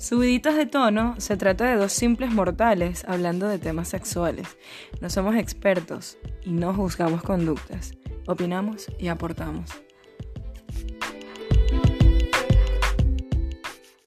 Subiditas de tono se trata de dos simples mortales hablando de temas sexuales. No somos expertos y no juzgamos conductas. Opinamos y aportamos.